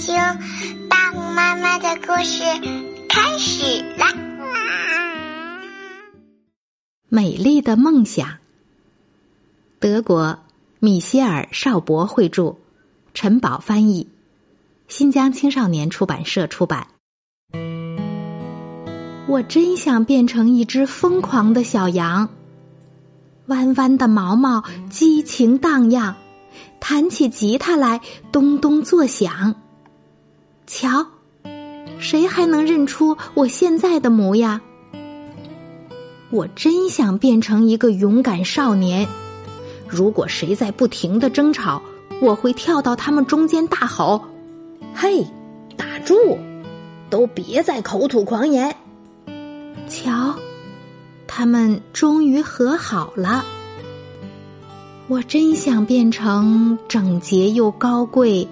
听大红妈妈的故事开始啦！美丽的梦想，德国米歇尔·邵博绘著，陈宝翻译，新疆青少年出版社出版。我真想变成一只疯狂的小羊，弯弯的毛毛激情荡漾，弹起吉他来咚咚作响。瞧，谁还能认出我现在的模样？我真想变成一个勇敢少年。如果谁在不停的争吵，我会跳到他们中间大吼：“嘿，打住！都别再口吐狂言！”瞧，他们终于和好了。我真想变成整洁又高贵。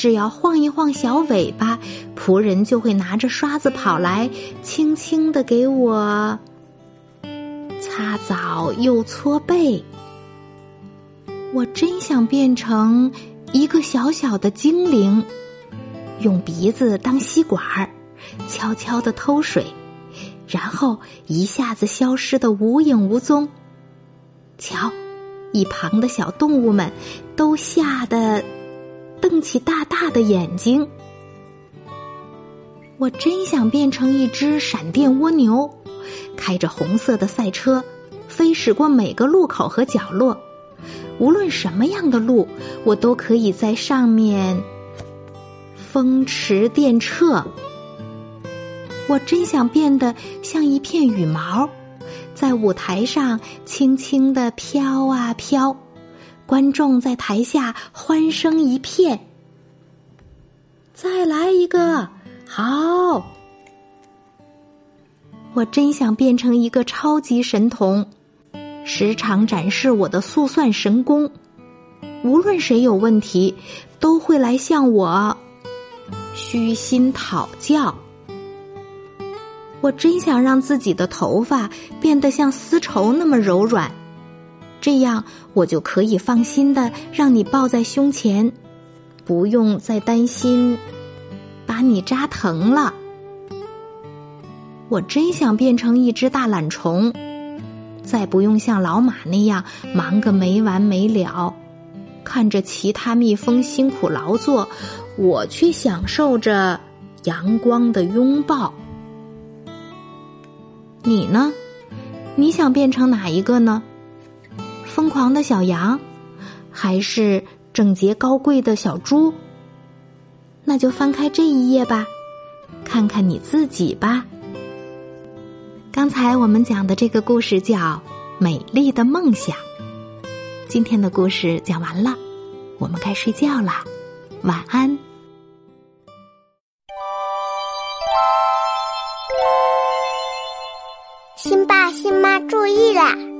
只要晃一晃小尾巴，仆人就会拿着刷子跑来，轻轻的给我擦澡又搓背。我真想变成一个小小的精灵，用鼻子当吸管儿，悄悄的偷水，然后一下子消失的无影无踪。瞧，一旁的小动物们都吓得。瞪起大大的眼睛，我真想变成一只闪电蜗牛，开着红色的赛车，飞驶过每个路口和角落。无论什么样的路，我都可以在上面风驰电掣。我真想变得像一片羽毛，在舞台上轻轻的飘啊飘。观众在台下欢声一片。再来一个，好！我真想变成一个超级神童，时常展示我的速算神功。无论谁有问题，都会来向我虚心讨教。我真想让自己的头发变得像丝绸那么柔软。这样，我就可以放心的让你抱在胸前，不用再担心把你扎疼了。我真想变成一只大懒虫，再不用像老马那样忙个没完没了，看着其他蜜蜂辛苦劳作，我却享受着阳光的拥抱。你呢？你想变成哪一个呢？疯狂的小羊，还是整洁高贵的小猪？那就翻开这一页吧，看看你自己吧。刚才我们讲的这个故事叫《美丽的梦想》。今天的故事讲完了，我们该睡觉啦，晚安。新爸新妈注意啦！